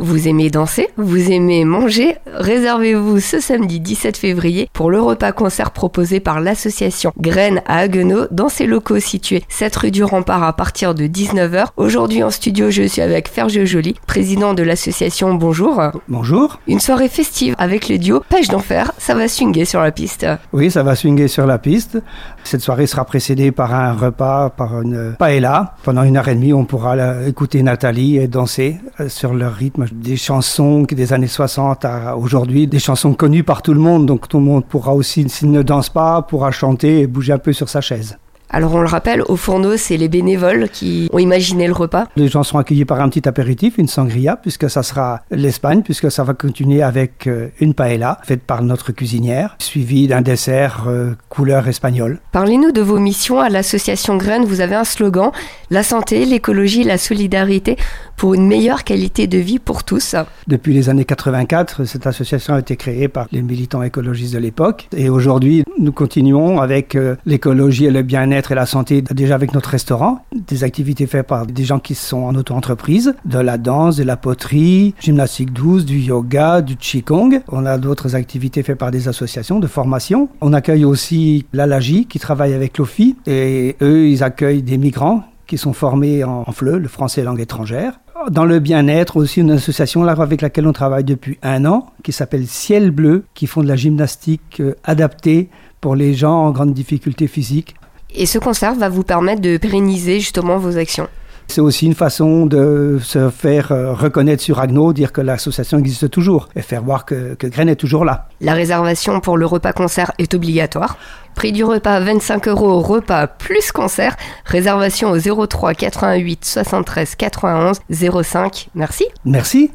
Vous aimez danser, vous aimez manger, réservez-vous ce samedi 17 février pour le repas concert proposé par l'association Graines à Haguenau dans ses locaux situés 7 rue du Rempart à partir de 19h. Aujourd'hui en studio, je suis avec Ferge Joly, président de l'association. Bonjour. Bonjour. Une soirée festive avec le duo Pêche d'enfer, ça va swinguer sur la piste. Oui, ça va swinguer sur la piste. Cette soirée sera précédée par un repas, par une paella. Pendant une heure et demie, on pourra écouter Nathalie et danser euh, sur le rythme des chansons des années 60 à aujourd'hui, des chansons connues par tout le monde. Donc tout le monde pourra aussi, s'il ne danse pas, pourra chanter et bouger un peu sur sa chaise. Alors on le rappelle, au fourneau, c'est les bénévoles qui ont imaginé le repas. Les gens seront accueillis par un petit apéritif, une sangria, puisque ça sera l'Espagne, puisque ça va continuer avec euh, une paella faite par notre cuisinière, suivie d'un dessert euh, couleur espagnole. Parlez-nous de vos missions à l'association Graines. Vous avez un slogan, la santé, l'écologie, la solidarité pour une meilleure qualité de vie pour tous. Depuis les années 84, cette association a été créée par les militants écologistes de l'époque. Et aujourd'hui, nous continuons avec euh, l'écologie et le bien-être et la santé déjà avec notre restaurant, des activités faites par des gens qui sont en auto-entreprise, de la danse, de la poterie, gymnastique douce, du yoga, du qigong. On a d'autres activités faites par des associations de formation. On accueille aussi l'ALAGI qui travaille avec l'OFI et eux, ils accueillent des migrants qui sont formés en, FLE, le français langue étrangère. Dans le bien-être, aussi une association avec laquelle on travaille depuis un an, qui s'appelle Ciel Bleu, qui font de la gymnastique euh, adaptée pour les gens en grande difficulté physique. Et ce concert va vous permettre de pérenniser justement vos actions. C'est aussi une façon de se faire euh, reconnaître sur Agno, dire que l'association existe toujours et faire voir que, que Graine est toujours là. La réservation pour le repas concert est obligatoire. Prix du repas 25 euros, repas plus concert. Réservation au 03 88 73 91 05. Merci. Merci.